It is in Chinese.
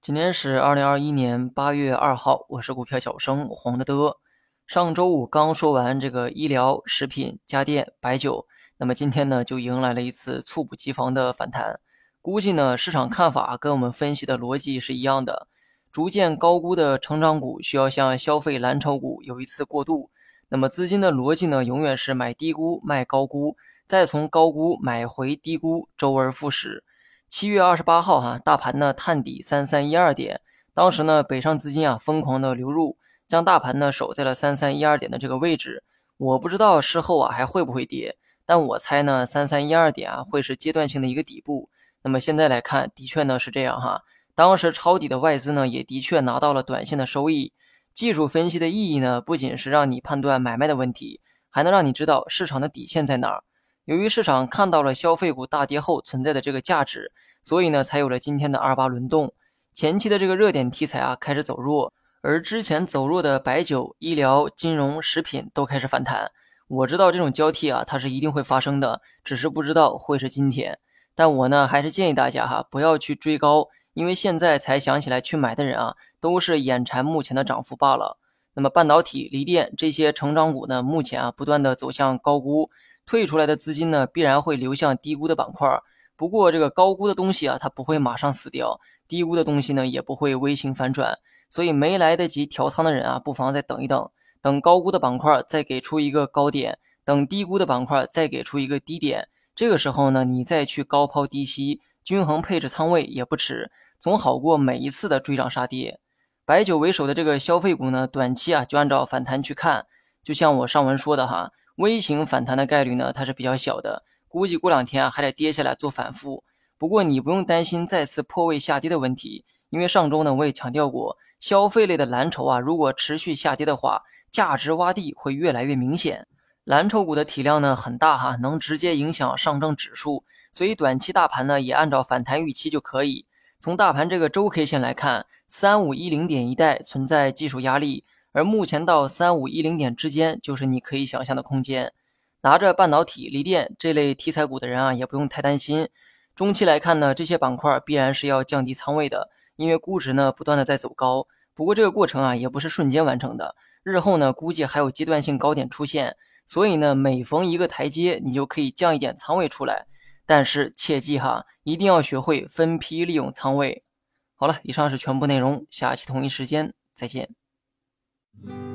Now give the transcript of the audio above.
今天是二零二一年八月二号，我是股票小生黄德德。上周五刚说完这个医疗、食品、家电、白酒，那么今天呢就迎来了一次猝不及防的反弹。估计呢市场看法跟我们分析的逻辑是一样的，逐渐高估的成长股需要向消费蓝筹股有一次过渡。那么资金的逻辑呢永远是买低估卖高估，再从高估买回低估，周而复始。七月二十八号哈，大盘呢探底三三一二点，当时呢北上资金啊疯狂的流入。将大盘呢守在了三三一二点的这个位置，我不知道事后啊还会不会跌，但我猜呢三三一二点啊会是阶段性的一个底部。那么现在来看，的确呢是这样哈。当时抄底的外资呢也的确拿到了短线的收益。技术分析的意义呢不仅是让你判断买卖的问题，还能让你知道市场的底线在哪儿。由于市场看到了消费股大跌后存在的这个价值，所以呢才有了今天的二八轮动。前期的这个热点题材啊开始走弱。而之前走弱的白酒、医疗、金融、食品都开始反弹。我知道这种交替啊，它是一定会发生的，只是不知道会是今天。但我呢，还是建议大家哈，不要去追高，因为现在才想起来去买的人啊，都是眼馋目前的涨幅罢了。那么半导体、锂电这些成长股呢，目前啊，不断的走向高估，退出来的资金呢，必然会流向低估的板块。不过这个高估的东西啊，它不会马上死掉，低估的东西呢，也不会微型反转。所以没来得及调仓的人啊，不妨再等一等，等高估的板块再给出一个高点，等低估的板块再给出一个低点，这个时候呢，你再去高抛低吸，均衡配置仓位也不迟，总好过每一次的追涨杀跌。白酒为首的这个消费股呢，短期啊就按照反弹去看，就像我上文说的哈，微型反弹的概率呢它是比较小的，估计过两天啊还得跌下来做反复。不过你不用担心再次破位下跌的问题，因为上周呢我也强调过。消费类的蓝筹啊，如果持续下跌的话，价值洼地会越来越明显。蓝筹股的体量呢很大哈，能直接影响上证指数，所以短期大盘呢也按照反弹预期就可以。从大盘这个周 K 线来看，三五一零点一带存在技术压力，而目前到三五一零点之间就是你可以想象的空间。拿着半导体、锂电这类题材股的人啊，也不用太担心。中期来看呢，这些板块必然是要降低仓位的。因为估值呢不断的在走高，不过这个过程啊也不是瞬间完成的，日后呢估计还有阶段性高点出现，所以呢每逢一个台阶，你就可以降一点仓位出来，但是切记哈，一定要学会分批利用仓位。好了，以上是全部内容，下期同一时间再见。Mm-hmm.